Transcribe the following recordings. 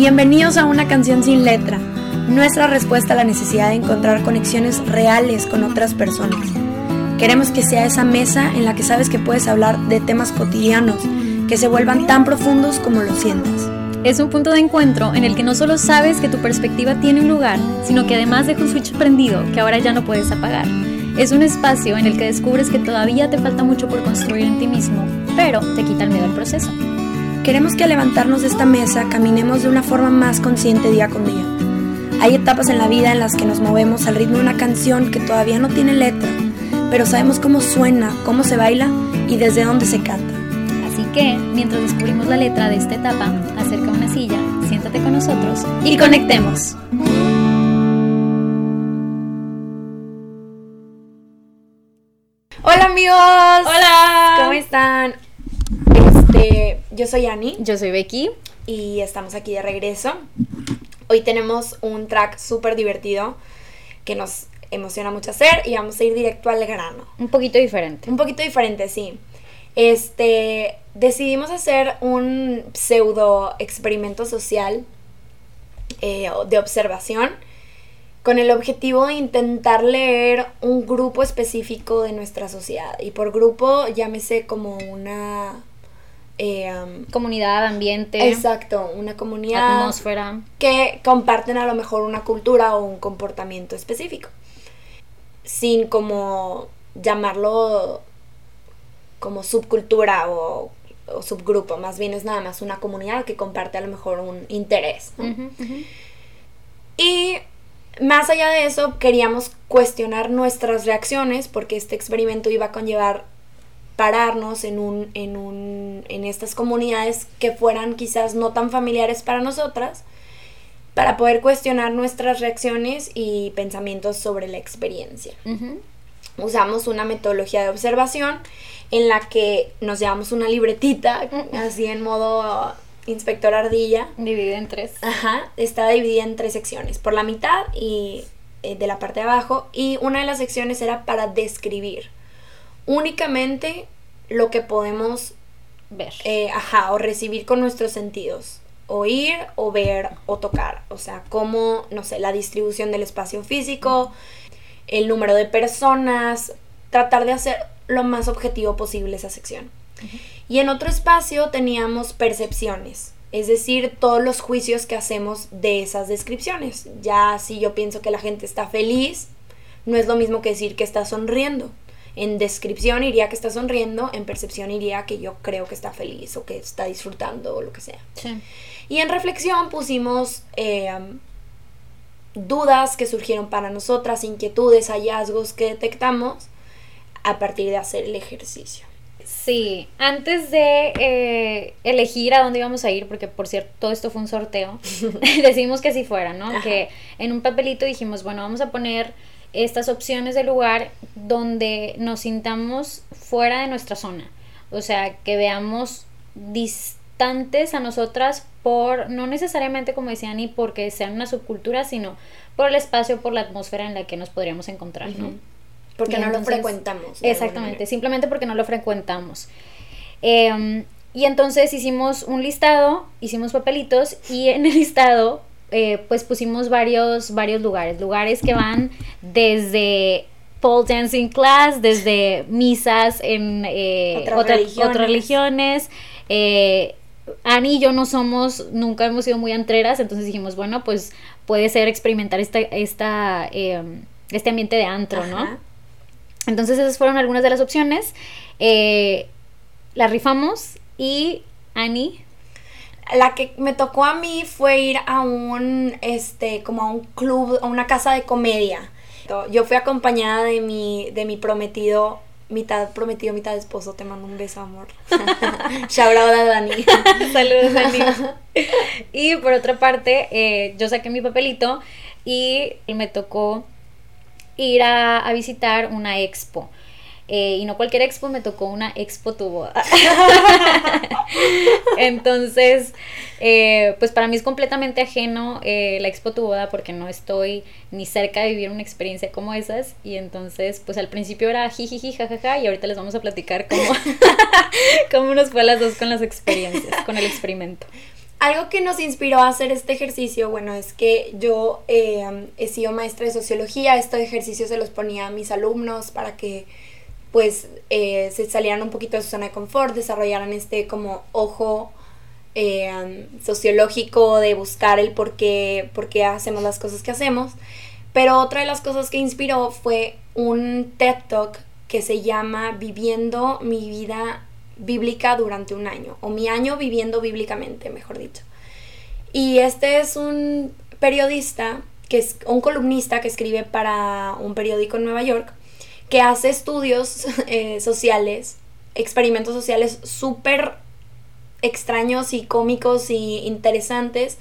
Bienvenidos a una canción sin letra, nuestra respuesta a la necesidad de encontrar conexiones reales con otras personas. Queremos que sea esa mesa en la que sabes que puedes hablar de temas cotidianos, que se vuelvan tan profundos como lo sientas. Es un punto de encuentro en el que no solo sabes que tu perspectiva tiene un lugar, sino que además deja un switch prendido que ahora ya no puedes apagar. Es un espacio en el que descubres que todavía te falta mucho por construir en ti mismo, pero te quita el miedo al proceso. Queremos que al levantarnos de esta mesa caminemos de una forma más consciente día con día. Hay etapas en la vida en las que nos movemos al ritmo de una canción que todavía no tiene letra, pero sabemos cómo suena, cómo se baila y desde dónde se canta. Así que, mientras descubrimos la letra de esta etapa, acerca una silla, siéntate con nosotros y conectemos. Hola amigos. Hola. ¿Cómo están? Yo soy Ani Yo soy Becky. y estamos aquí de regreso. Hoy tenemos un track súper divertido que nos emociona mucho hacer y vamos a ir directo al grano. Un poquito diferente. Un poquito diferente, sí. Este, decidimos hacer un pseudo experimento social eh, de observación con el objetivo de intentar leer un grupo específico de nuestra sociedad. Y por grupo, llámese como una... eh, um, Comunidad, ambiente, exacto, una comunidad atmósfera. que comparten a lo mejor una cultura o un comportamiento específico. Sin como llamarlo como subcultura o, o subgrupo, más bien es nada más una comunidad que comparte a lo mejor un interés. ¿no? Y más allá de eso, queríamos cuestionar nuestras reacciones porque este experimento iba a conllevar pararnos en un en un en estas comunidades que fueran quizás no tan familiares para nosotras para poder cuestionar nuestras reacciones y pensamientos sobre la experiencia. Ujú. Usamos una metodología de observación en la que nos llevamos una libretita así en modo inspector ardilla Dividida en tres. Ajá, está dividida en tres secciones, por la mitad y eh, de la parte de abajo, y una de las secciones era para describir únicamente lo que podemos, Ver. eh, ajá, o recibir con nuestros sentidos, oír o ver o tocar, o sea, como, no sé, la distribución del espacio físico, el número de personas, tratar de hacer lo más objetivo posible esa sección. Y en otro espacio teníamos percepciones, es decir, todos los juicios que hacemos de esas descripciones. Ya si yo pienso que la gente está feliz, no es lo mismo que decir que está sonriendo. En descripción iría que está sonriendo, en percepción iría que yo creo que está feliz o que está disfrutando o lo que sea. Sí. Y en reflexión pusimos eh, dudas que surgieron para nosotras, inquietudes, hallazgos que detectamos a partir de hacer el ejercicio. Sí, antes de eh, elegir a dónde íbamos a ir, porque por cierto todo esto fue un sorteo, decidimos que así fuera, ¿no? Ajá. Que en un papelito dijimos, bueno, vamos a poner estas opciones de lugar donde nos sintamos fuera de nuestra zona. O sea, que veamos distantes a nosotras por, no necesariamente como decía ni porque sean una subcultura, sino por el espacio, por la atmósfera en la que nos podríamos encontrar, ¿no? Porque no lo frecuentamos. Exactamente, simplemente porque no lo frecuentamos. Eh, y entonces hicimos un listado, hicimos papelitos y en el listado eh, pues pusimos varios, varios lugares, lugares que van desde pole dancing class, desde misas en eh, Otras otra- religiones. otras religiones. eh, Ani y yo no somos, nunca hemos sido muy antreras, entonces dijimos, bueno, pues puede ser experimentar esta, esta, eh, este ambiente de antro, ¿no? Entonces esas fueron algunas de las opciones. Las rifamos y Ani, La que me tocó a mí fue ir a un, este, como a un club, a una casa de comedia. Yo fui acompañada de mi, de mi prometido, mitad prometido, mitad esposo. Te mando un beso, amor. Shout out a Dani. saludos Ani. y por otra parte, eh, yo saqué mi papelito y me tocó ir a, a visitar una expo. Eh, y no cualquier expo, me tocó una expo tu boda. Entonces, eh, pues para mí es completamente ajeno eh, la expo tu boda porque no estoy ni cerca de vivir una experiencia como esas. Y entonces, pues al principio era jijiji, jajaja, y ahorita les vamos a platicar cómo, cómo nos fue a las dos con las experiencias, con el experimento. algo que nos inspiró a hacer este ejercicio, bueno, es que yo he sido maestra de sociología, estos ejercicios se los ponía a mis alumnos para que pues eh, se salieran un poquito de su zona de confort, desarrollaran este como ojo eh, sociológico de buscar el por qué, por qué hacemos las cosas que hacemos. Pero otra de las cosas que inspiró fue un TED Talk que se llama Viviendo mi vida bíblica durante un año, o mi año viviendo bíblicamente, mejor dicho. Y este es un periodista, que es un columnista que escribe para un periódico en Nueva York, que hace estudios eh, sociales, experimentos sociales súper extraños y cómicos y interesantes.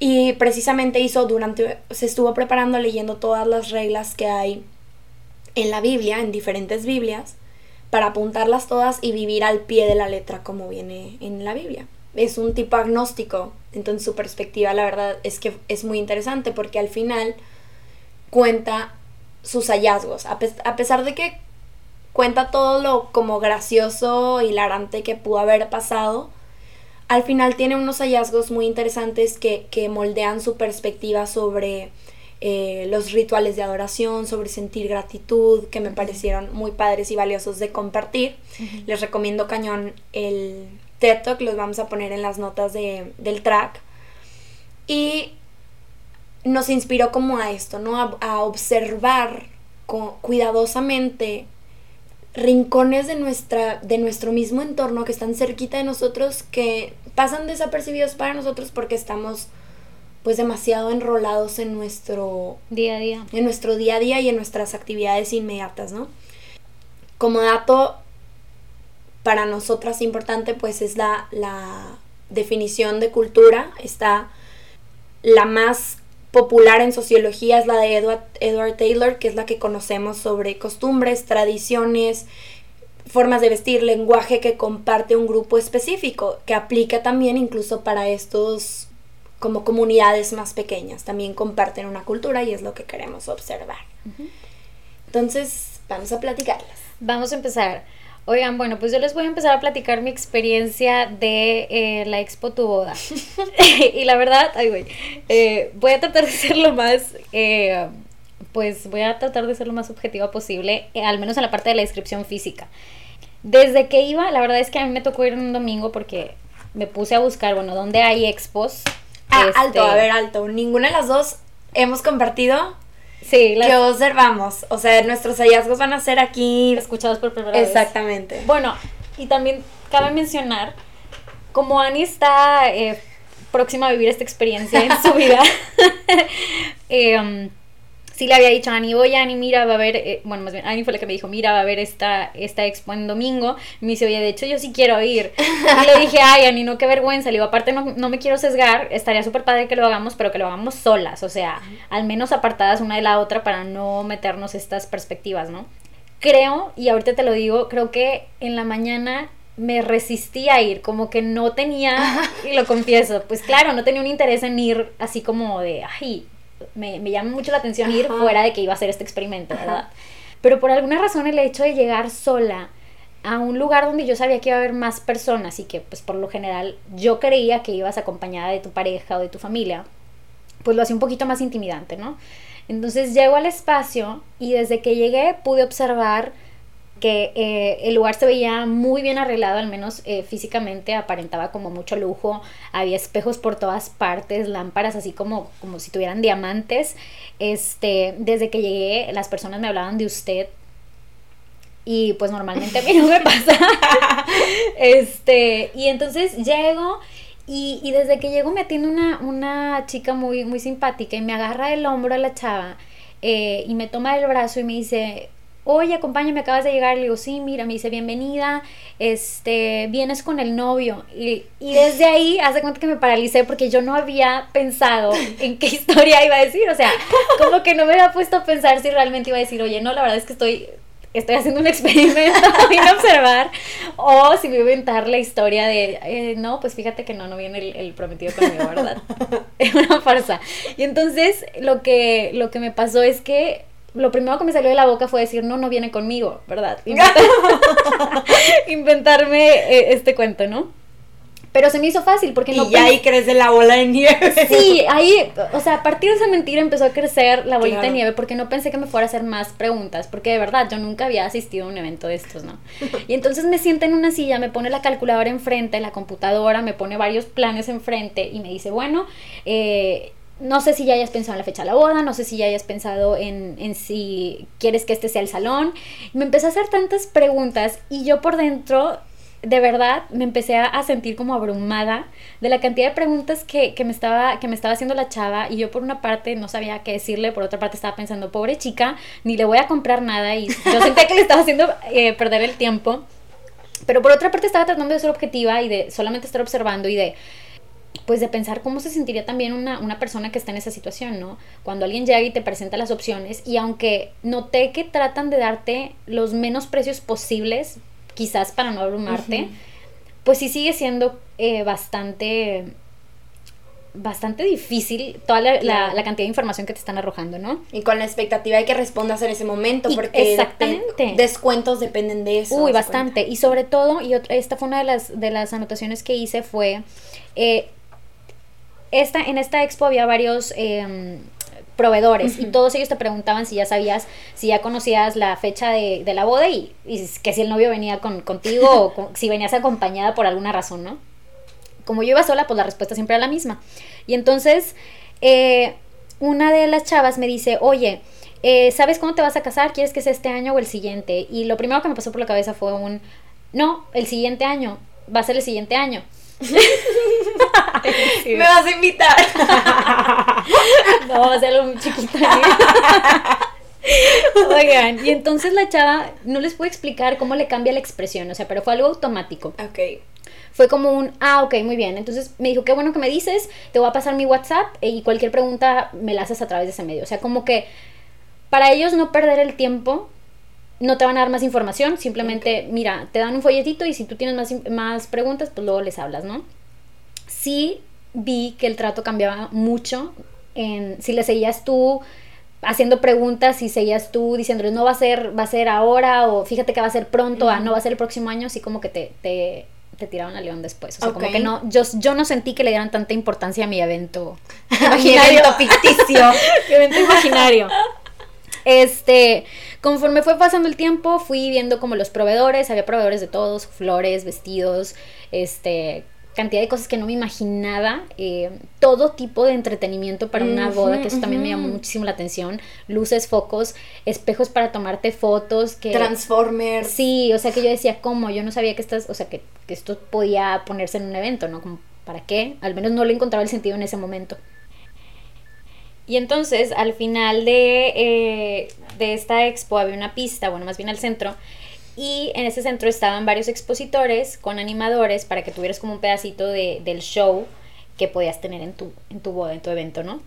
Y precisamente hizo durante, se estuvo preparando leyendo todas las reglas que hay en la Biblia, en diferentes Biblias, para apuntarlas todas y vivir al pie de la letra como viene en la Biblia. Es un tipo agnóstico, entonces su perspectiva la verdad es que es muy interesante porque al final cuenta sus hallazgos, a, pesar de que cuenta todo lo como gracioso, hilarante que pudo haber pasado, al final tiene unos hallazgos muy interesantes que, que moldean su perspectiva sobre eh, los rituales de adoración, sobre sentir gratitud, que me parecieron muy padres y valiosos de compartir. Les recomiendo cañón el TED Talk, los vamos a poner en las notas de, del track. Y nos inspiró como a esto, ¿no? A, observar cuidadosamente rincones de, nuestra, de nuestro mismo entorno que están cerquita de nosotros, que pasan desapercibidos para nosotros porque estamos pues demasiado enrolados en nuestro día a día. En nuestro día a día y en nuestras actividades inmediatas, ¿no? Como dato para nosotras importante, pues es la, la definición de cultura. Está la más popular en sociología es la de Edward, Edward Taylor, que es la que conocemos sobre costumbres, tradiciones, formas de vestir, lenguaje que comparte un grupo específico, que aplica también incluso para estos como comunidades más pequeñas también comparten una cultura y es lo que queremos observar. Entonces, vamos a platicarlas. Vamos a empezar. Oigan, bueno, pues yo les voy a empezar a platicar mi experiencia de eh, la Expo Tu Boda. y la verdad, ay, güey, eh, voy a tratar de ser lo más, eh, pues voy a tratar de ser lo más objetiva posible, al menos en la parte de la descripción física. Desde que iba, la verdad es que a mí me tocó ir un domingo porque me puse a buscar, bueno, dónde hay expos Ah, alto, a este, ver, alto. Ninguna de las dos hemos compartido. Sí, las... que observamos. O sea, nuestros hallazgos van a ser aquí. Escuchados por primera vez. Exactamente. Bueno, y también cabe mencionar, como Annie está eh, próxima a vivir esta experiencia en su vida, eh, sí le había dicho a Ani, oye Ani, mira, va a haber, eh, bueno, más bien, Ani fue la que me dijo, mira, va a haber esta, esta expo en domingo. me dice, oye, de hecho yo sí quiero ir. Y le dije, ay, Ani, no, qué vergüenza. Le digo, aparte no, no me quiero sesgar, estaría súper padre que lo hagamos, pero que lo hagamos solas, o sea, al menos apartadas una de la otra para no meternos estas perspectivas, ¿no? Creo, y ahorita te lo digo, creo que en la mañana me resistí a ir, como que no tenía, y lo confieso, pues claro, no tenía un interés en ir así como de, ay, me, me llama mucho la atención ir fuera de que iba a hacer este experimento, ¿verdad? Pero por alguna razón el hecho de llegar sola a un lugar donde yo sabía que iba a haber más personas y que pues por lo general yo creía que ibas acompañada de tu pareja o de tu familia, pues lo hacía un poquito más intimidante, ¿no? Entonces llego al espacio y desde que llegué pude observar que eh, el lugar se veía muy bien arreglado, al menos eh, físicamente, aparentaba como mucho lujo, había espejos por todas partes, lámparas así como, como si tuvieran diamantes. Este, desde que llegué, las personas me hablaban de usted. Y pues normalmente a mí no me pasa. este, y entonces llego y, y, desde que llego me atiende una, una chica muy, muy simpática y me agarra el hombro a la chava eh, y me toma el brazo y me dice, oye, acompáñame, acabas de llegar. Le digo, sí, mira, me dice, bienvenida, este, vienes con el novio. Y, y desde ahí, hace cuenta que me paralicé porque yo no había pensado en qué historia iba a decir. O sea, como que no me había puesto a pensar si realmente iba a decir, oye, no, la verdad es que estoy estoy haciendo un experimento, vine a observar, o si voy a inventar la historia de, eh, no, pues fíjate que no, no viene el, el prometido conmigo, ¿verdad? Es una farsa. Y entonces lo que, lo que me pasó es que lo primero que me salió de la boca fue decir, no, no viene conmigo, ¿verdad? Inventarme eh, este cuento, ¿no? Pero se me hizo fácil porque no... Y ahí crece la bola de nieve. Sí, ahí, o sea, a partir de esa mentira empezó a crecer la bolita de nieve porque no pensé que me fuera a hacer más preguntas, porque de verdad yo nunca había asistido a un evento de estos, ¿no? Y entonces me sienta en una silla, me pone la calculadora enfrente, la computadora, me pone varios planes enfrente y me dice, bueno, eh, no sé si ya hayas pensado en la fecha de la boda, no sé si ya hayas pensado en, en, si quieres que este sea el salón. me empecé a hacer tantas preguntas y yo por dentro de verdad me empecé a, sentir como abrumada de la cantidad de preguntas que, me estaba, que me estaba haciendo la chava y yo por una parte no sabía qué decirle, por otra parte estaba pensando, pobre chica, ni le voy a comprar nada y yo sentía que le estaba haciendo eh, perder el tiempo. Pero por otra parte estaba tratando de ser objetiva y de solamente estar observando y de pues de pensar cómo se sentiría también una, una, persona que está en esa situación, ¿no? Cuando alguien llega y te presenta las opciones y aunque noté que tratan de darte los menos precios posibles quizás para no abrumarte, pues sí sigue siendo eh, bastante bastante difícil toda la, cantidad de información que te están arrojando, ¿no? Y con la expectativa de que respondas en ese momento, porque exactamente. descuentos dependen de eso. Uy, bastante. Y sobre todo, y esta fue una de las, de las anotaciones que hice, fue, eh, esta, en esta expo había varios... Em, proveedores y todos ellos te preguntaban si ya sabías, si ya conocías la fecha de, la boda y, que si el novio venía con, contigo o si venías acompañada por alguna razón, ¿no? Como yo iba sola, pues la respuesta siempre era la misma. Y entonces, eh, una de las chavas me dice, oye, eh, ¿sabes cómo te vas a casar? ¿Quieres que sea este año o el siguiente? Y lo primero que me pasó por la cabeza fue un, no, el siguiente año, va a ser el siguiente año. Me vas a invitar. no, va a ser algo muy chiquito. Oigan, y entonces la chava no les puedo explicar cómo le cambia la expresión, o sea, pero fue algo automático. Ok. Fue como un, ah, ok, muy bien. Entonces me dijo, qué bueno que me dices, te voy a pasar mi WhatsApp y cualquier pregunta me la haces a través de ese medio. O sea, como que para ellos no perder el tiempo, no te van a dar más información, simplemente, mira, te dan un folletito y si tú tienes más, más preguntas, pues luego les hablas, ¿no? Sí vi que el trato cambiaba mucho en si le seguías tú haciendo preguntas, si seguías tú diciéndoles no va a ser, va a ser ahora, o fíjate que va a ser pronto, no va a ser el próximo año, así como que te, te, te tiraron a león después. O sea, como que no, yo, yo no sentí que le dieran tanta importancia a mi evento imaginario. mi evento ficticio. mi evento imaginario. Este, conforme fue pasando el tiempo, fui viendo como los proveedores, había proveedores de todos, flores, vestidos, este, cantidad de cosas que no me imaginaba, eh, todo tipo de entretenimiento para una boda, que eso también me llamó muchísimo la atención, luces, focos, espejos para tomarte fotos, que... Transformers. Sí, o sea que yo decía, ¿cómo? Yo no sabía que estas, o sea, que, que esto podía ponerse en un evento, ¿no? Como, ¿para qué? Al menos no le encontraba el sentido en ese momento. Y entonces, al final de, eh, de esta expo había una pista, bueno, más bien al centro, y en ese centro estaban varios expositores con animadores para que tuvieras como un pedacito de, del show que podías tener en tu, en tu boda, en tu evento, ¿no?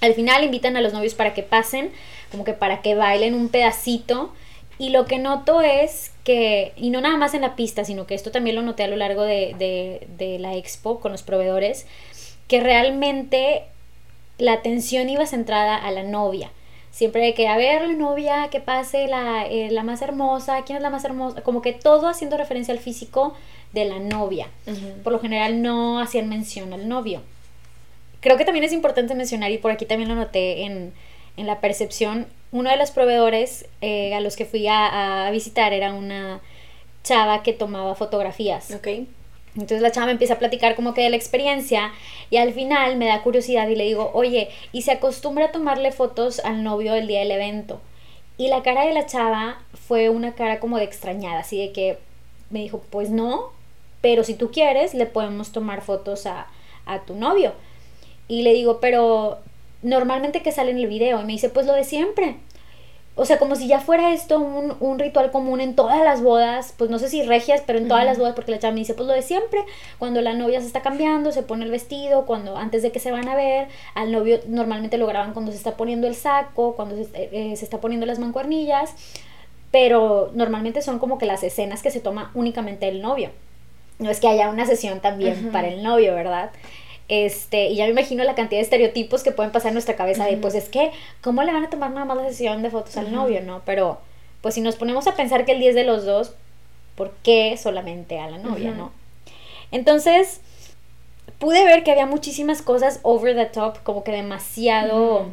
Al final invitan a los novios para que pasen, como que para que bailen un pedacito. Y lo que noto es que, y no nada más en la pista, sino que esto también lo noté a lo largo de, de, de la expo con los proveedores, que realmente la atención iba centrada a la novia. Siempre de que, a ver, la novia, que pase la, eh, la más hermosa, quién es la más hermosa, como que todo haciendo referencia al físico de la novia. Por lo general no hacían mención al novio. Creo que también es importante mencionar, y por aquí también lo noté en, en la percepción, uno de los proveedores eh, a los que fui a, a, visitar era una chava que tomaba fotografías. Okay. Entonces la chava me empieza a platicar como que de la experiencia y al final me da curiosidad y le digo, oye, y se acostumbra a tomarle fotos al novio el día del evento. Y la cara de la chava fue una cara como de extrañada, así de que me dijo, pues no, pero si tú quieres le podemos tomar fotos a, a tu novio. Y le digo, pero normalmente que sale en el video y me dice, pues lo de siempre. O sea, como si ya fuera esto un, un, ritual común en todas las bodas, pues no sé si regias, pero en todas las bodas, porque la chava me dice, pues lo de siempre, cuando la novia se está cambiando, se pone el vestido, cuando antes de que se van a ver, al novio normalmente lo graban cuando se está poniendo el saco, cuando se, eh, se está poniendo las mancuernillas, pero normalmente son como que las escenas que se toma únicamente el novio. No es que haya una sesión también para el novio, ¿verdad? Este, y ya me imagino la cantidad de estereotipos que pueden pasar en nuestra cabeza de, pues es que, ¿cómo le van a tomar nada más la sesión de fotos al novio, no? Pero, pues si nos ponemos a pensar que el 10 de los dos, ¿por qué solamente a la novia, no? Entonces, pude ver que había muchísimas cosas over the top, como que demasiado...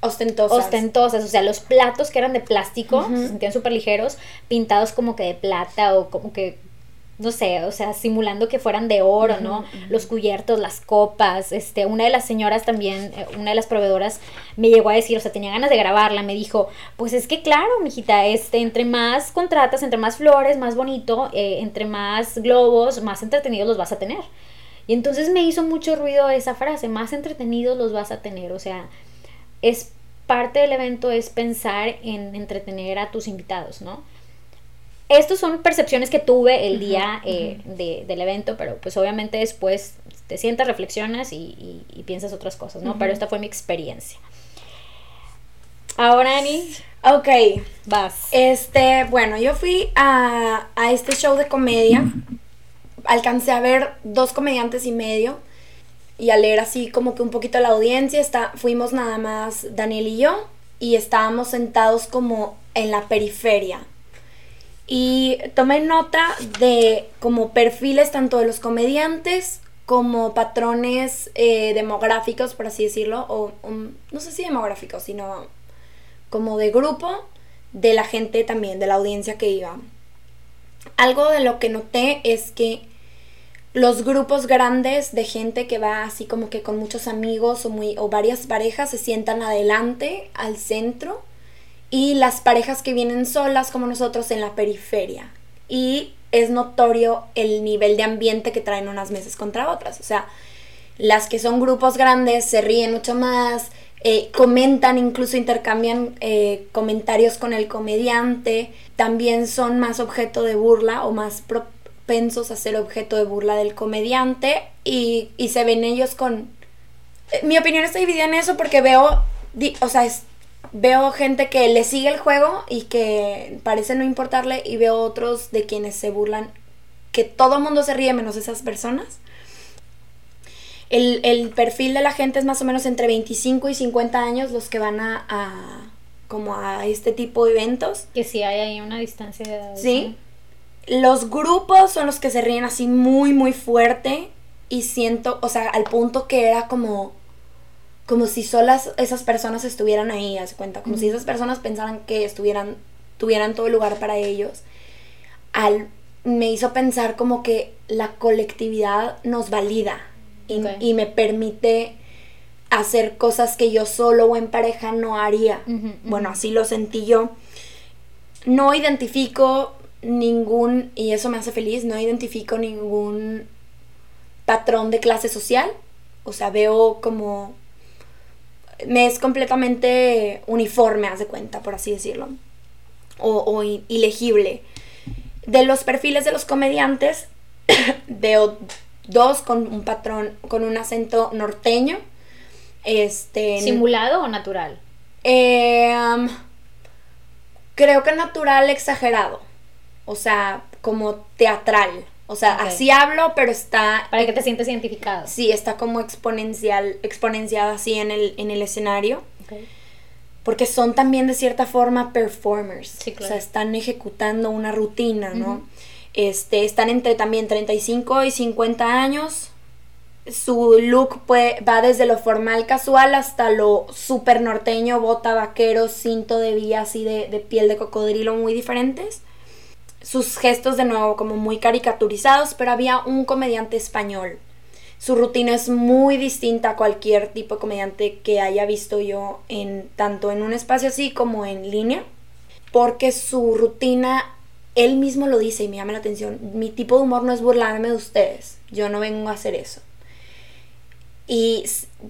Ostentosas. Ostentosas, o sea, los platos que eran de plástico, se sentían súper ligeros, pintados como que de plata o como que no sé, o sea, simulando que fueran de oro, ¿no? Los cubiertos, las copas, este, una de las señoras también, eh, una de las proveedoras me llegó a decir, o sea, tenía ganas de grabarla, me dijo, pues es que claro, mijita, este, entre más contratas, entre más flores, más bonito, eh, entre más globos, más entretenidos los vas a tener. Y entonces me hizo mucho ruido esa frase, más entretenidos los vas a tener, o sea, es parte del evento es pensar en entretener a tus invitados, ¿no? Estos son percepciones que tuve el día eh, del evento, pero pues obviamente después te sientas, reflexionas y, piensas otras cosas, ¿no? Pero esta fue mi experiencia. Ahora, Ani. Ok. Vas. Este, bueno, yo fui a, a este show de comedia. Alcancé a ver dos comediantes y medio y a leer así como que un poquito la audiencia. Está, fuimos nada más Daniel y yo y estábamos sentados como en la periferia y tomé nota de como perfiles tanto de los comediantes como patrones eh, demográficos, por así decirlo, o no sé si demográficos, sino como de grupo de la gente también, de la audiencia que iba. Algo de lo que noté es que los grupos grandes de gente que va así como que con muchos amigos o, muy, o varias parejas se sientan adelante al centro y las parejas que vienen solas como nosotros en la periferia. Y es notorio el nivel de ambiente que traen unas mesas contra otras. O sea, las que son grupos grandes se ríen mucho más, eh, comentan, incluso intercambian eh, comentarios con el comediante, también son más objeto de burla o más propensos a ser objeto de burla del comediante y, y se ven ellos con... Eh, mi opinión está dividida en eso porque veo, o sea, es veo gente que le sigue el juego y que parece no importarle y veo otros de quienes se burlan, que todo el mundo se ríe menos esas personas. El, perfil de la gente es más o menos entre 25 y 50 años los que van a, como a este tipo de eventos. Que sí hay ahí una distancia de edad. Sí. Los grupos son los que se ríen así muy, muy fuerte y siento, o sea, al punto que era como como si solas esas personas estuvieran ahí, haz cuenta, como si esas personas pensaran que estuvieran, tuvieran todo el lugar para ellos. Al, me hizo pensar como que la colectividad nos valida y, me permite hacer cosas que yo solo o en pareja no haría. Bueno, así lo sentí yo. No identifico ningún, y eso me hace feliz, no identifico ningún patrón de clase social. O sea, veo como me es completamente uniforme, haz de cuenta, por así decirlo, o, ilegible. De los perfiles de los comediantes, veo dos con un patrón, con un acento norteño. Este, ¿Simulado o natural? Em, creo que natural exagerado. O sea, como teatral. O sea, así hablo, pero está... Para que te sientes identificado. Sí, está como exponencial, exponenciada así en el, en el escenario. Porque son también de cierta forma performers. Sí, claro. O sea, están ejecutando una rutina, ¿no? este, están entre también 35 y 50 años. Su look va desde lo formal casual hasta lo súper norteño, bota vaquero, cinto de vía así de, de piel de cocodrilo muy diferentes sus gestos de nuevo como muy caricaturizados, pero había un comediante español. Su rutina es muy distinta a cualquier tipo de comediante que haya visto yo en tanto en un espacio así como en línea, porque su rutina él mismo lo dice y me llama la atención. Mi tipo de humor no es burlarme de ustedes. Yo no vengo a hacer eso. Y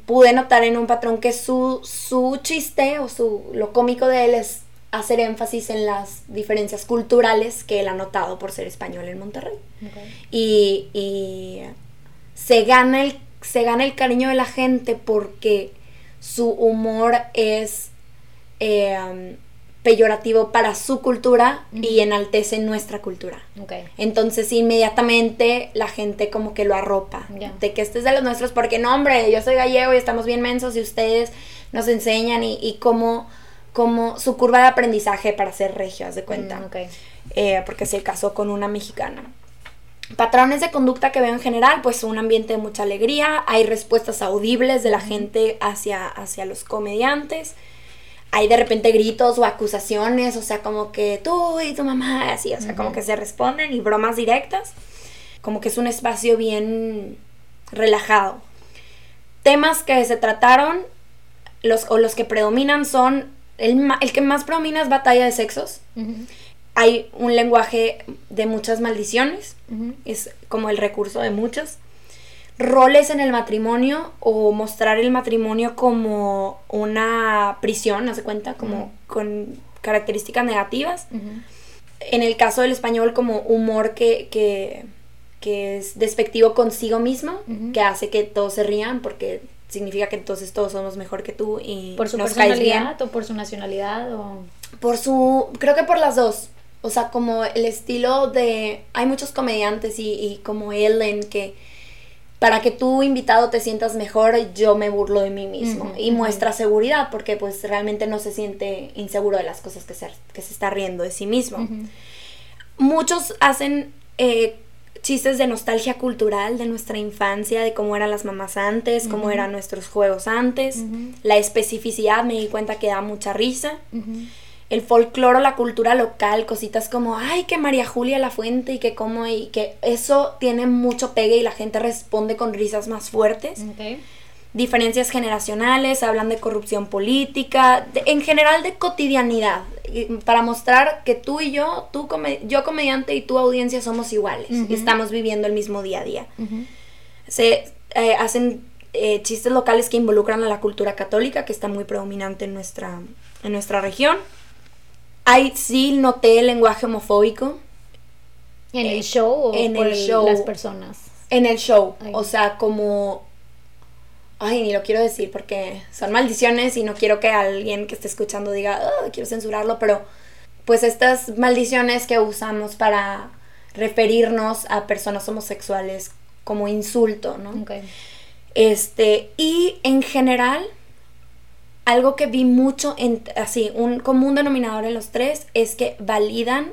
pude notar en un patrón que su, su chiste o su, lo cómico de él es hacer énfasis en las diferencias culturales que él ha notado por ser español en Monterrey. Y, se, gana el, se gana el cariño de la gente porque su humor es eh, peyorativo para su cultura y enaltece nuestra cultura. Entonces inmediatamente la gente como que lo arropa. De que este es de los nuestros, porque no, hombre, yo soy gallego y estamos bien mensos y ustedes nos enseñan y, y cómo como su curva de aprendizaje para ser regio, haz de cuenta. Mm, eh, porque se casó con una mexicana. Patrones de conducta que veo en general, pues un ambiente de mucha alegría, hay respuestas audibles de la gente hacia, hacia los comediantes, hay de repente gritos o acusaciones, o sea, como que tú y tu mamá, así, o sea, como que se responden y bromas directas, como que es un espacio bien relajado. Temas que se trataron, los, o los que predominan son, el, el que más predomina es batalla de sexos hay un lenguaje de muchas maldiciones, es como el recurso de muchos. Roles en el matrimonio o mostrar el matrimonio como una prisión, ¿no se cuenta? Como con características negativas. En el caso del español, como humor que, que, es despectivo consigo mismo, que hace que todos se rían porque significa que entonces todos somos mejor que tú y por su personalidad o por su nacionalidad o por su creo que por las dos o sea, como el estilo de... Hay muchos comediantes y, como Ellen que para que tu invitado te sientas mejor, yo me burlo de mí mismo. y muestra seguridad, porque pues realmente no se siente inseguro de las cosas que se, que se está riendo de sí mismo. Muchos hacen eh, chistes de nostalgia cultural de nuestra infancia, de cómo eran las mamás antes, cómo eran nuestros juegos antes. La especificidad me di cuenta que da mucha risa. El folclore, la cultura local, cositas como, ay, que María Julia la fuente y que como, y que eso tiene mucho pegue y la gente responde con risas más fuertes. Diferencias generacionales, hablan de corrupción política, en general de cotidianidad, para mostrar que tú y yo, tú yo comediante y tu audiencia somos iguales y estamos viviendo el mismo día a día. Se eh, hacen eh, chistes locales que involucran a la cultura católica, que está muy predominante en nuestra, en nuestra región Ay, sí noté el lenguaje homofóbico. ¿En el eh, show o en el show, las personas? En el show. O sea, como. Ay, ni lo quiero decir porque son maldiciones y no quiero que alguien que esté escuchando diga, oh, quiero censurarlo, pero pues estas maldiciones que usamos para referirnos a personas homosexuales como insulto, ¿no? Este, y en general, algo que vi mucho, en, así, un común denominador en los tres es que validan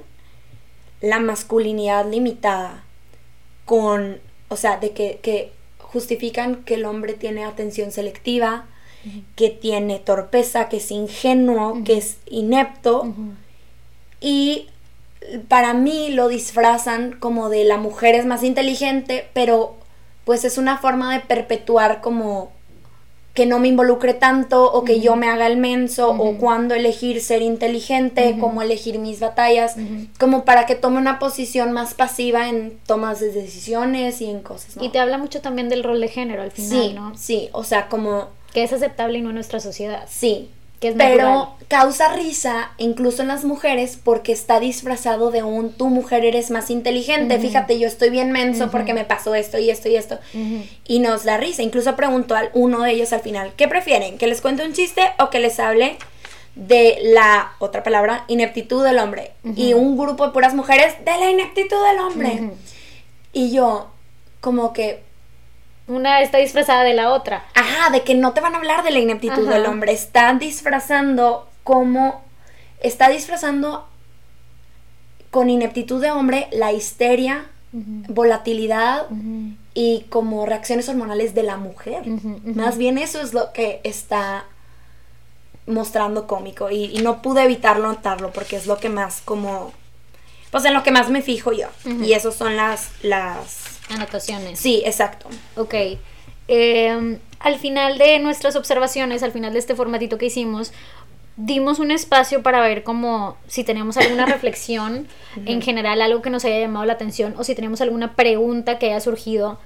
la masculinidad limitada con, o sea, de que, justifican que el hombre tiene atención selectiva, que tiene torpeza, que es ingenuo, que es inepto. Y para mí lo disfrazan como de la mujer es más inteligente, pero pues es una forma de perpetuar como que no me involucre tanto o que yo me haga el menso o cuándo elegir ser inteligente, cómo elegir mis batallas, como para que tome una posición más pasiva en tomas de decisiones y en cosas. Y te habla mucho también del rol de género al final, sí, ¿no? Sí, o sea, como... Que es aceptable y no en nuestra sociedad. Sí, pero causa risa incluso en las mujeres porque está disfrazado de un tu mujer eres más inteligente. Fíjate, yo estoy bien menso porque me pasó esto y esto y esto. Y nos da risa. Incluso preguntó a uno de ellos al final, ¿qué prefieren? ¿Que les cuente un chiste o que les hable de la otra palabra, ineptitud del hombre? Y un grupo de puras mujeres de la ineptitud del hombre. Y yo, como que una está disfrazada de la otra. Ajá, de que no te van a hablar de la ineptitud del hombre. Está disfrazando como. Está disfrazando con ineptitud de hombre la histeria, volatilidad y como reacciones hormonales de la mujer. Más bien eso es lo que está mostrando cómico y, no pude evitar notarlo porque es lo que más como pues en lo que más me fijo yo y esos son las las Anotaciones. Sí, exacto. Ok. Em, al final de nuestras observaciones, al final de este formatito que hicimos, dimos un espacio para ver como si teníamos alguna reflexión en general, algo que nos haya llamado la atención o si teníamos alguna pregunta que haya surgido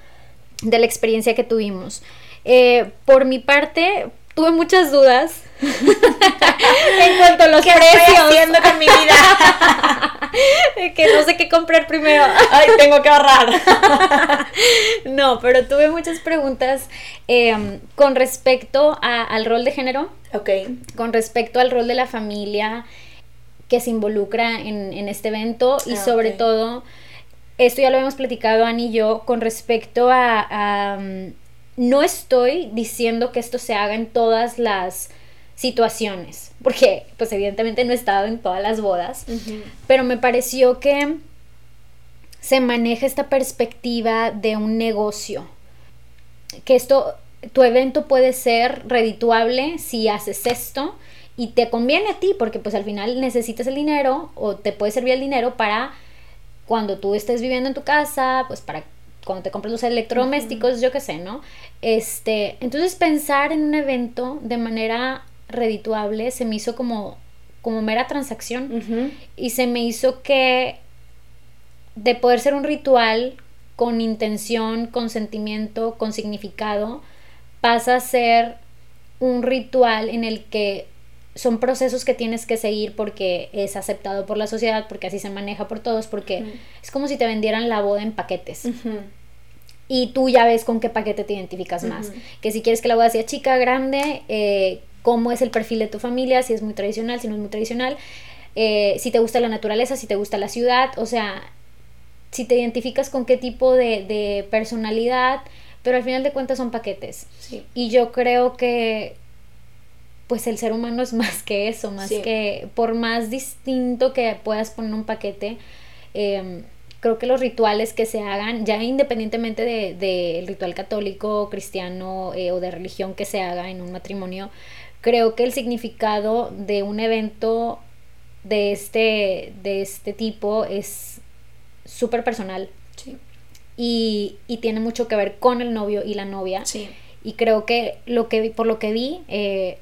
de la experiencia que tuvimos. Eh, por mi parte, tuve muchas dudas en cuanto a los ¿Qué precios. Estoy haciendo con mi vida? que no sé qué comprar primero. Ay, tengo que ahorrar. no, pero tuve muchas preguntas em, con respecto al rol de género. Ok. Con respecto al rol de la familia que se involucra en, este evento y ah, sobre todo, esto ya lo hemos platicado Ani y yo, con respecto a no estoy diciendo que esto se haga en todas las situaciones, porque pues evidentemente no he estado en todas las bodas, pero me pareció que se maneja esta perspectiva de un negocio. Que esto, tu evento puede ser redituable si haces esto y te conviene a ti porque pues al final necesitas el dinero o te puede servir el dinero para cuando tú estés viviendo en tu casa, pues para cuando te compras los electrodomésticos, yo qué sé, ¿no? Este, entonces pensar en un evento de manera redituable se me hizo como como mera transacción y se me hizo que de poder ser un ritual con intención, con sentimiento, con significado, pasa a ser un ritual en el que son procesos que tienes que seguir porque es aceptado por la sociedad, porque así se maneja por todos, porque es como si te vendieran la boda en paquetes. Y tú ya ves con qué paquete te identificas más. Que si quieres que la boda sea chica, grande, eh, cómo es el perfil de tu familia, si es muy tradicional, si no es muy tradicional, eh, si te gusta la naturaleza, si te gusta la ciudad, o sea, si te identificas con qué tipo de, personalidad, pero al final de cuentas son paquetes. Y yo creo que pues el ser humano es más que eso, más que por más distinto que puedas poner un paquete, em, creo que los rituales que se hagan, ya independientemente del de, ritual católico, cristiano eh, o de religión que se haga en un matrimonio, creo que el significado de un evento de este, de este tipo es súper personal. Y, tiene mucho que ver con el novio y la novia. Y creo que, lo que por lo que vi, eh,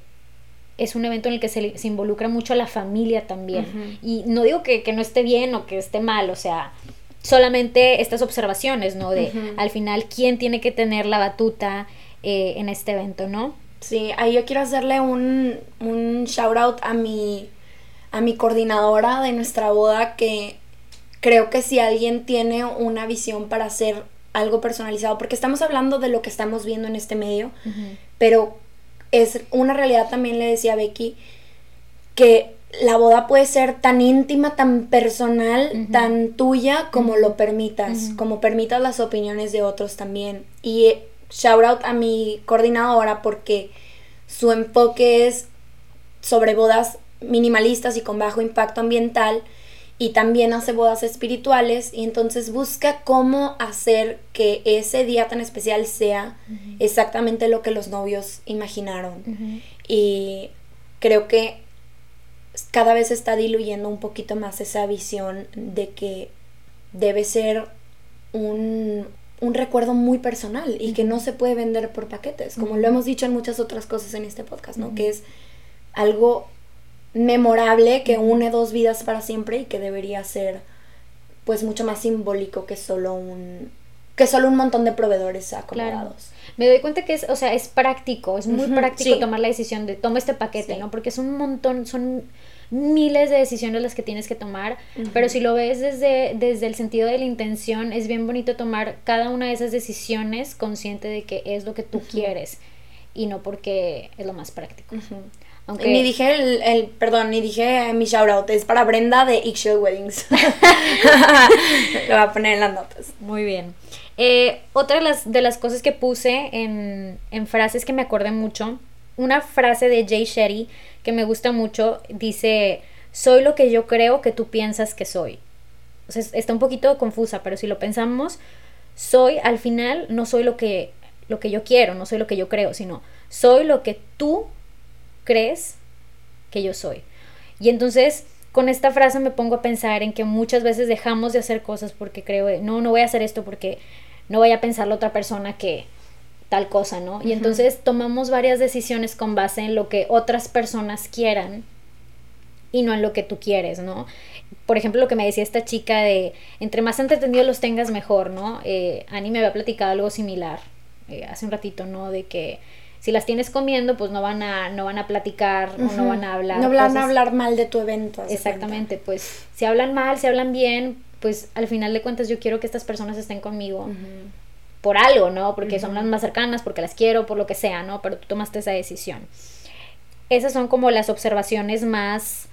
es un evento en el que se, involucra mucho a la familia también. Y no digo que, no esté bien o que esté mal, o sea, solamente estas observaciones, ¿no? De al final quién tiene que tener la batuta eh, en este evento, ¿no? Sí, ahí yo quiero hacerle un, un shout out a mi, a mi coordinadora de nuestra boda que creo que si alguien tiene una visión para hacer algo personalizado, porque estamos hablando de lo que estamos viendo en este medio, pero es una realidad también le decía a Becky que la boda puede ser tan íntima, tan personal, tan tuya como lo permitas, como permitas las opiniones de otros también. Y shout out a mi coordinadora porque su enfoque es sobre bodas minimalistas y con bajo impacto ambiental y también hace bodas espirituales. Y entonces busca cómo hacer que ese día tan especial sea exactamente lo que los novios imaginaron. Y creo que cada vez está diluyendo un poquito más esa visión de que debe ser un, un recuerdo muy personal y que no se puede vender por paquetes, como lo hemos dicho en muchas otras cosas en este podcast, ¿no? Que es algo memorable que une dos vidas para siempre y que debería ser pues mucho más simbólico que solo un que solo un montón de proveedores acomodados. Me doy cuenta que es, o sea, es práctico, es muy práctico tomar la decisión de toma este paquete, ¿no? Porque es un montón, son miles de decisiones las que tienes que tomar, pero si lo ves desde, desde el sentido de la intención, es bien bonito tomar cada una de esas decisiones consciente de que es lo que tú quieres y no porque es lo más práctico. Aunque... Ni dije el, el, perdón, ni dije mi shoutout, es para Brenda de Eggshell Weddings. lo voy a poner en las notas. Muy bien. Eh, otra de las, de las cosas que puse en, en frases que me acordé mucho, una frase de Jay Shetty que me gusta mucho, dice, soy lo que yo creo que tú piensas que soy. O sea, está un poquito confusa, pero si lo pensamos, soy al final no soy lo que lo que yo quiero, no soy lo que yo creo, sino soy lo que tú crees que yo soy. Y entonces, con esta frase me pongo a pensar en que muchas veces dejamos de hacer cosas porque creo, no, no voy a hacer esto porque no voy a pensar la otra persona que tal cosa, ¿no? Y entonces tomamos varias decisiones con base en lo que otras personas quieran y no en lo que tú quieres, ¿no? Por ejemplo, lo que me decía esta chica de, entre más entretenidos los tengas, mejor, ¿no? Eh, Ani me había platicado algo similar eh, hace un ratito, ¿no? De que si las tienes comiendo, pues no van a, no van a platicar o no van a hablar. No van a hablar mal de tu evento. Exactamente, pues si hablan mal, si hablan bien, pues al final de cuentas yo quiero que estas personas estén conmigo por algo, ¿no? Porque son las más cercanas, porque las quiero, por lo que sea, ¿no? Pero tú tomaste esa decisión. Esas son como las observaciones más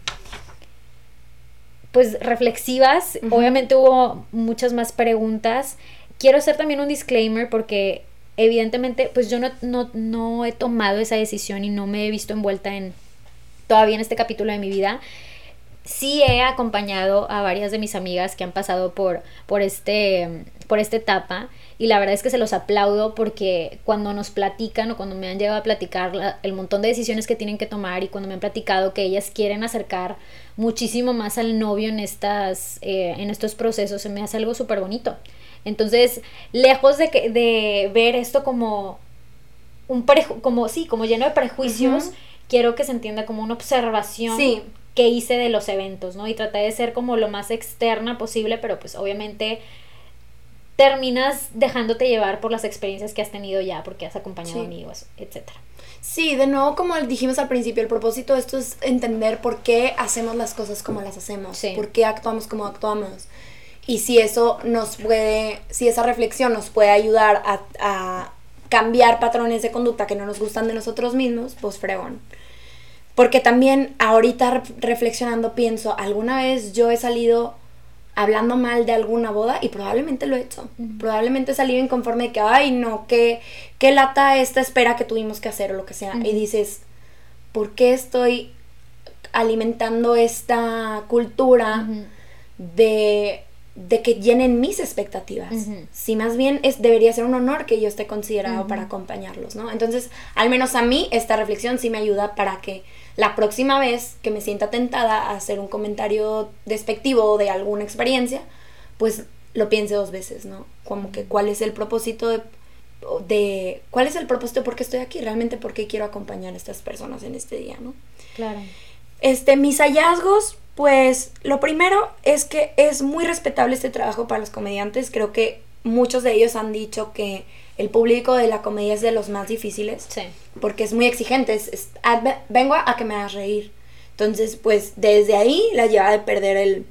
pues reflexivas. Obviamente hubo muchas más preguntas. Quiero hacer también un disclaimer porque evidentemente pues yo no, no, no he tomado esa decisión y no me he visto envuelta en todavía en este capítulo de mi vida sí he acompañado a varias de mis amigas que han pasado por, por, este, por esta etapa y la verdad es que se los aplaudo porque cuando nos platican o cuando me han llegado a platicar el montón de decisiones que tienen que tomar y cuando me han platicado que ellas quieren acercar muchísimo más al novio en, estas, eh, en estos procesos, se me hace algo súper bonito. Entonces, lejos de, que, de ver esto como un como sí, como lleno de prejuicios, quiero que se entienda como una observación sí que hice de los eventos, ¿no? Y traté de ser como lo más externa posible, pero pues obviamente terminas dejándote llevar por las experiencias que has tenido ya, porque has acompañado amigos, etcétera. Sí, de nuevo, como dijimos al principio, el propósito de esto es entender por qué hacemos las cosas como las hacemos, por qué actuamos como actuamos. Y si eso nos puede, si esa reflexión nos puede ayudar a, a cambiar patrones de conducta que no nos gustan de nosotros mismos, pues fregón. Porque también ahorita reflexionando pienso, alguna vez yo he salido hablando mal de alguna boda y probablemente lo he hecho. Probablemente he salido inconforme de que, ay, no, qué, qué lata esta espera que tuvimos que hacer o lo que sea. Y dices, ¿por qué estoy alimentando esta cultura de, de, que llenen mis expectativas? Si más bien es, debería ser un honor que yo esté considerado para acompañarlos, ¿no? Entonces, al menos a mí esta reflexión sí me ayuda para que la próxima vez que me sienta tentada a hacer un comentario despectivo de alguna experiencia, pues lo piense dos veces, ¿no? Como que cuál es el propósito de, de cuál es el propósito por qué estoy aquí, realmente por qué quiero acompañar a estas personas en este día, ¿no? Claro. Este, mis hallazgos, pues lo primero es que es muy respetable este trabajo para los comediantes, creo que muchos de ellos han dicho que el público de la comedia es de los más difíciles. Sí. Porque es muy exigente. Es, vengo a, que me hagas reír. Entonces, pues desde ahí la lleva de perder el,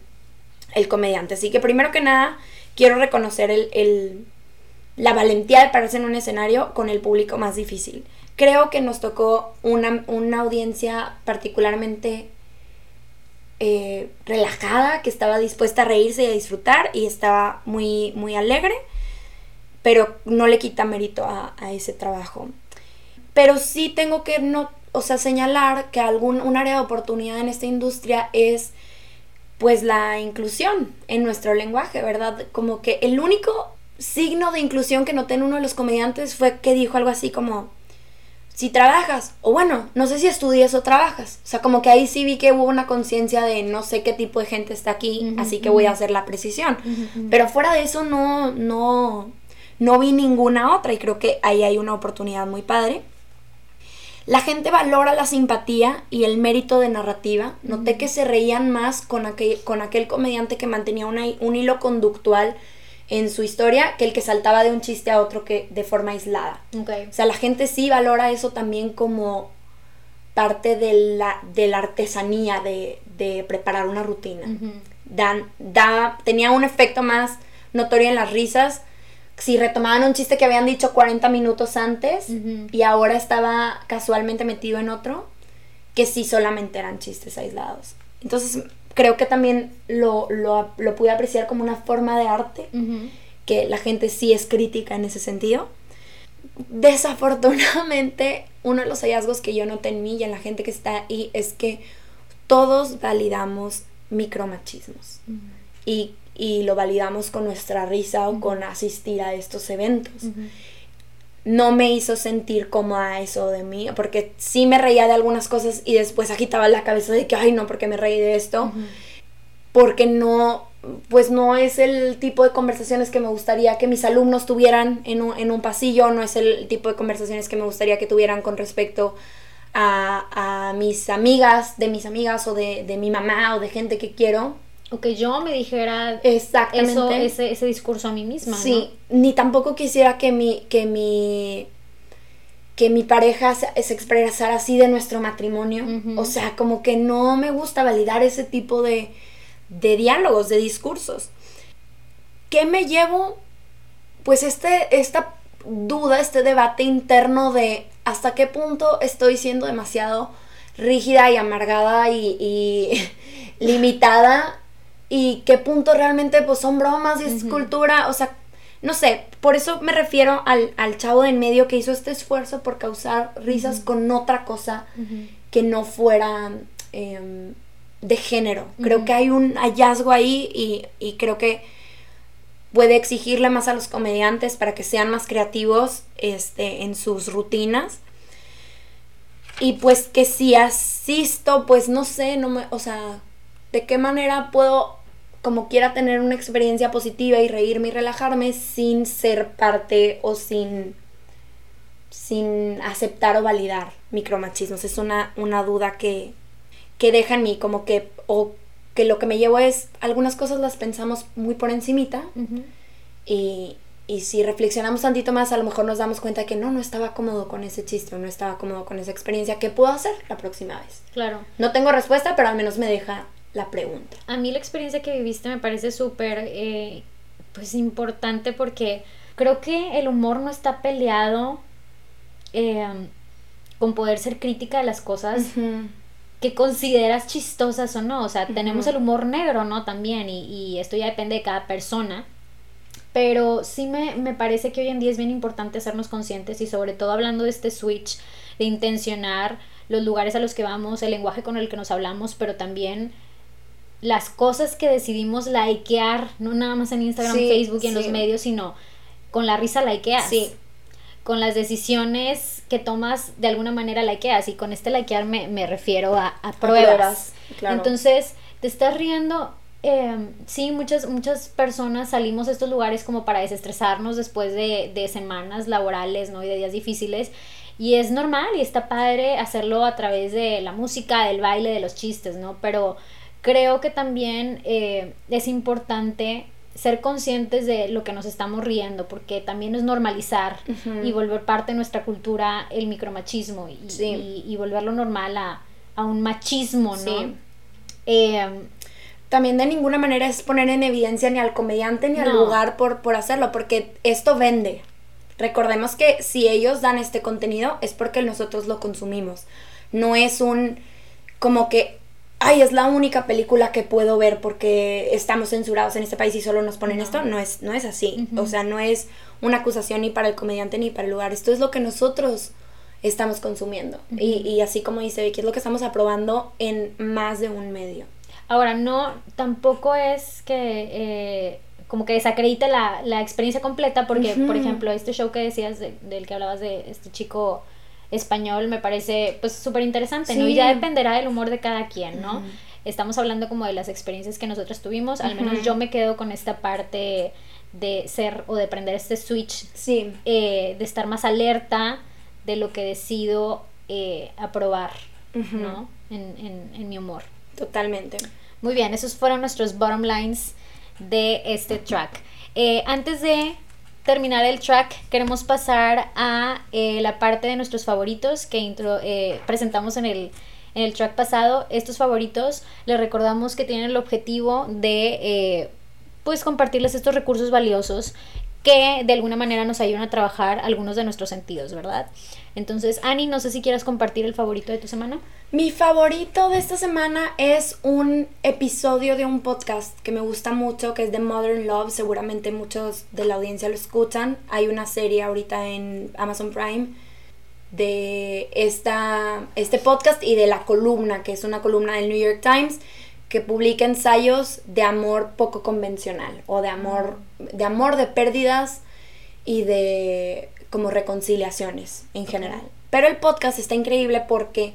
el comediante. Así que primero que nada, quiero reconocer el, el, la valentía de pararse en un escenario con el público más difícil. Creo que nos tocó una, una audiencia particularmente eh, relajada, que estaba dispuesta a reírse y a disfrutar y estaba muy, muy alegre pero no le quita mérito a, ese trabajo. Pero sí tengo que no, o sea, señalar que algún un área de oportunidad en esta industria es pues la inclusión en nuestro lenguaje, ¿verdad? Como que el único signo de inclusión que noté en uno de los comediantes fue que dijo algo así como si trabajas, o bueno, no sé si estudias o trabajas. O sea, como que ahí sí vi que hubo una conciencia de no sé qué tipo de gente está aquí, así que voy a hacer la precisión. Pero fuera de eso no, no, no vi ninguna otra y creo que ahí hay una oportunidad muy padre. La gente valora la simpatía y el mérito de narrativa. Noté que se reían más con aquel, con aquel comediante que mantenía un hilo conductual en su historia que el que saltaba de un chiste a otro que de forma aislada. O sea, la gente sí valora eso también como parte de la, de la artesanía de, preparar una rutina. Dan, da, tenía un efecto más notorio en las risas si retomaban un chiste que habían dicho 40 minutos antes y ahora estaba casualmente metido en otro, que sí solamente eran chistes aislados. Entonces creo que también lo, lo, lo pude apreciar como una forma de arte, que la gente sí es crítica en ese sentido. Desafortunadamente, uno de los hallazgos que yo noté en mí y en la gente que está ahí es que todos validamos micromachismos. Y y lo validamos con nuestra risa o con asistir a estos eventos. No me hizo sentir a eso de mí, porque sí me reía de algunas cosas y después agitaba la cabeza de que, ay, no, porque me reí de esto, porque no, pues no es el tipo de conversaciones que me gustaría que mis alumnos tuvieran en un, en un pasillo, no es el tipo de conversaciones que me gustaría que tuvieran con respecto a, a mis amigas, de mis amigas o de, de mi mamá o de gente que quiero o que yo me dijera Exactamente. ese, ese discurso a mí misma. Sí, ni tampoco quisiera que mi, que mi, que mi pareja se, expresara así de nuestro matrimonio. O sea, como que no me gusta validar ese tipo de, de diálogos, de discursos. ¿Qué me llevo? Pues este, esta duda, este debate interno de hasta qué punto estoy siendo demasiado rígida y amargada y, y limitada y qué punto realmente pues son bromas y es cultura, o sea, no sé, por eso me refiero al, chavo de en medio que hizo este esfuerzo por causar risas con otra cosa que no fuera em, de género. Creo que hay un hallazgo ahí y, y creo que puede exigirle más a los comediantes para que sean más creativos este, en sus rutinas. Y pues que si asisto, pues no sé, no me, o sea, de qué manera puedo como quiera tener una experiencia positiva y reírme y relajarme sin ser parte o sin sin aceptar o validar micromachismos. Es una, una duda que, que deja en mí, como que, o que lo que me llevo es, algunas cosas las pensamos muy por encimita y, y si reflexionamos tantito más, a lo mejor nos damos cuenta que no, no estaba cómodo con ese chiste o no estaba cómodo con esa experiencia. ¿Qué puedo hacer la próxima vez? Claro. No tengo respuesta, pero al menos me deja la pregunta. A mí la experiencia que viviste me parece súper, eh, pues, importante porque creo que el humor no está peleado eh, con poder ser crítica de las cosas que consideras chistosas o no. O sea, tenemos el humor negro, ¿no? También, y, y, esto ya depende de cada persona. Pero sí me, me parece que hoy en día es bien importante hacernos conscientes y sobre todo hablando de este switch, de intencionar los lugares a los que vamos, el lenguaje con el que nos hablamos, pero también las cosas que decidimos likear, no nada más en Instagram, Facebook y en los medios, sino con la risa likeas. Sí. Con las decisiones que tomas de alguna manera likeas. Y con este likear me, me refiero a, a pruebas. Entonces, te estás riendo. Eh, sí, muchas, muchas personas salimos a estos lugares como para desestresarnos después de, de semanas laborales, ¿no? Y de días difíciles. Y es normal y está padre hacerlo a través de la música, del baile, de los chistes, ¿no? Pero creo que también eh, es importante ser conscientes de lo que nos estamos riendo, porque también es normalizar y volver parte de nuestra cultura el micromachismo y, y, volverlo normal a, un machismo, ¿no? Em, también de ninguna manera es poner en evidencia ni al comediante ni al lugar por, por hacerlo, porque esto vende. Recordemos que si ellos dan este contenido es porque nosotros lo consumimos. No es un como que ay, es la única película que puedo ver porque estamos censurados en este país y solo nos ponen esto, no es, no es así. O sea, no es una acusación ni para el comediante ni para el lugar. Esto es lo que nosotros estamos consumiendo. y, y, así como dice Vicky, es lo que estamos aprobando en más de un medio. Ahora, no, tampoco es que... Eh, como que desacredite la, la experiencia completa porque, por ejemplo, este show que decías del que hablabas de este chico español me parece pues súper interesante, ¿no? Y ya dependerá del humor de cada quien, ¿no? Estamos hablando como de las experiencias que nosotros tuvimos, al menos yo me quedo con esta parte de ser o de prender este switch, sí. Eh, de estar más alerta de lo que decido eh, aprobar, ¿no? En, en, en mi humor. Totalmente. Muy bien, esos fueron nuestros bottom lines de este track. Eh, antes de terminar el track, queremos pasar a eh, la parte de nuestros favoritos que eh, presentamos en el, en el track pasado. Estos favoritos les recordamos que tienen el objetivo de eh, pues compartirles estos recursos valiosos que de alguna manera nos ayudan a trabajar algunos de nuestros sentidos, ¿verdad? Entonces, Ani, no sé si quieras compartir el favorito de tu semana. Mi favorito de esta semana es un episodio de un podcast que me gusta mucho, que es de Modern Love. Seguramente muchos de la audiencia lo escuchan. Hay una serie ahorita en Amazon Prime de esta, este podcast y de la columna, que es una columna del New York Times que publica ensayos de amor poco convencional o de amor, de amor de pérdidas y de como reconciliaciones en general. Pero el podcast está increíble porque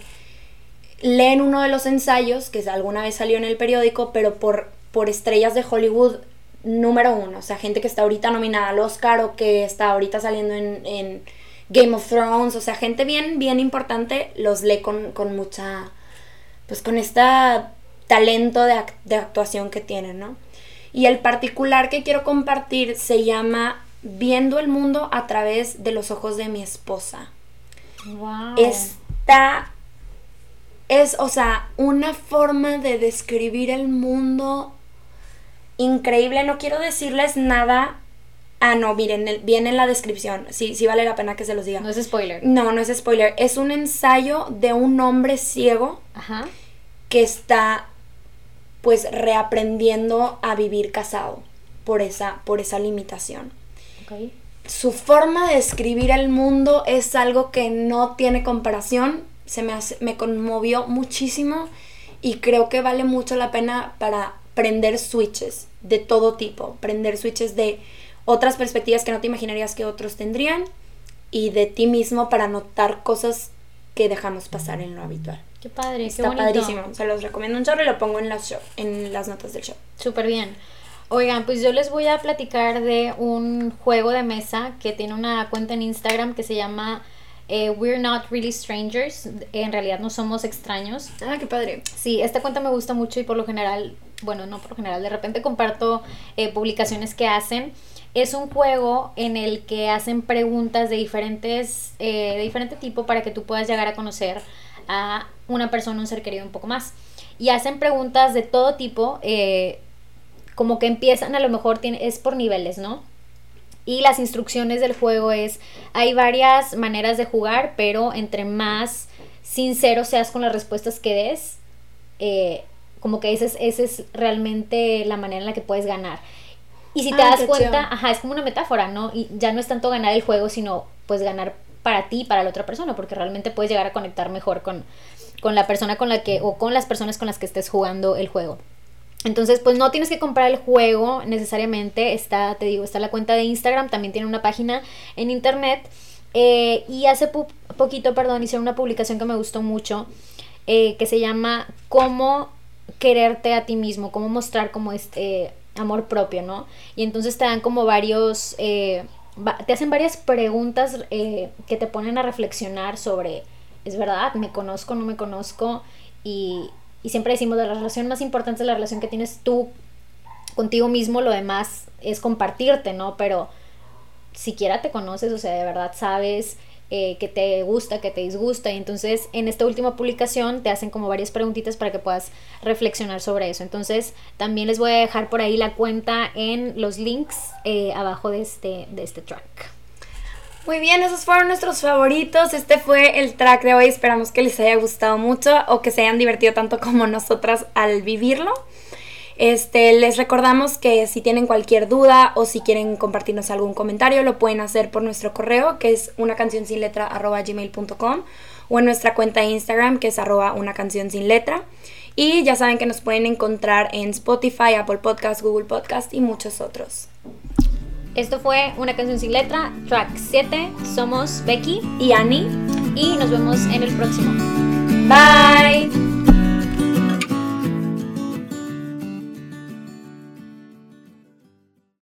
leen uno de los ensayos que alguna vez salió en el periódico, pero por, por estrellas de Hollywood número uno, o sea, gente que está ahorita nominada al Oscar o que está ahorita saliendo en, en Game of Thrones, o sea, gente bien, bien importante, los lee con, con mucha, pues con esta talento de, de actuación que tienen, ¿no? Y el particular que quiero compartir se llama Viendo el mundo a través de los ojos de mi esposa. Wow. Está es, o sea, una forma de describir el mundo increíble. No quiero decirles nada. Ah, no, miren, viene en la descripción. Sí, sí vale la pena que se los diga. No es spoiler. No, no es spoiler. Es un ensayo de un hombre ciego Ajá. que está pues reaprendiendo a vivir casado por esa, por esa limitación. Okay. Su forma de describir el mundo es algo que no tiene comparación, se me, hace, me conmovió muchísimo y creo que vale mucho la pena para prender switches de todo tipo, prender switches de otras perspectivas que no te imaginarías que otros tendrían y de ti mismo para notar cosas que dejamos pasar en lo habitual. Qué padre, Está qué bonito. padrísimo. Se los recomiendo un chorro y lo pongo en las, show, en las notas del show. Súper bien. Oigan, pues yo les voy a platicar de un juego de mesa que tiene una cuenta en Instagram que se llama eh, We're Not Really Strangers. En realidad no somos extraños. Ah, qué padre. Sí, esta cuenta me gusta mucho y por lo general, bueno, no por lo general, de repente comparto eh, publicaciones que hacen. Es un juego en el que hacen preguntas de diferentes, eh, de diferente tipo para que tú puedas llegar a conocer a una persona, un ser querido un poco más. Y hacen preguntas de todo tipo, eh, como que empiezan a lo mejor tiene, es por niveles, ¿no? Y las instrucciones del juego es, hay varias maneras de jugar, pero entre más sincero seas con las respuestas que des, eh, como que esa es, esa es realmente la manera en la que puedes ganar. Y si te Ah, das cuenta, chido. ajá, es como una metáfora, ¿no? Y ya no es tanto ganar el juego, sino pues ganar para ti y para la otra persona, porque realmente puedes llegar a conectar mejor con, con la persona con la que, o con las personas con las que estés jugando el juego. Entonces, pues no tienes que comprar el juego necesariamente. Está, te digo, está la cuenta de Instagram, también tiene una página en internet. Eh, y hace pu- poquito, perdón, hicieron una publicación que me gustó mucho, eh, que se llama Cómo quererte a ti mismo, cómo mostrar como este amor propio, ¿no? Y entonces te dan como varios, eh, te hacen varias preguntas que te ponen a reflexionar sobre, es verdad, me conozco, no me conozco, y, y siempre decimos, la relación más importante es la relación que tienes tú contigo mismo, lo demás es compartirte, ¿no? Pero siquiera te conoces, o sea, de verdad sabes eh, que te gusta, que te disgusta. Y entonces en esta última publicación te hacen como varias preguntitas para que puedas reflexionar sobre eso. Entonces también les voy a dejar por ahí la cuenta en los links eh, abajo de este, de este track. Muy bien, esos fueron nuestros favoritos. Este fue el track de hoy. Esperamos que les haya gustado mucho o que se hayan divertido tanto como nosotras al vivirlo. Este, les recordamos que si tienen cualquier duda o si quieren compartirnos algún comentario, lo pueden hacer por nuestro correo, que es una canción sin letra gmail.com o en nuestra cuenta de Instagram, que es arroba una canción sin letra. Y ya saben que nos pueden encontrar en Spotify, Apple Podcast, Google Podcast y muchos otros. Esto fue Una canción sin letra, track 7. Somos Becky Y Ani, y nos vemos en el próximo. bye.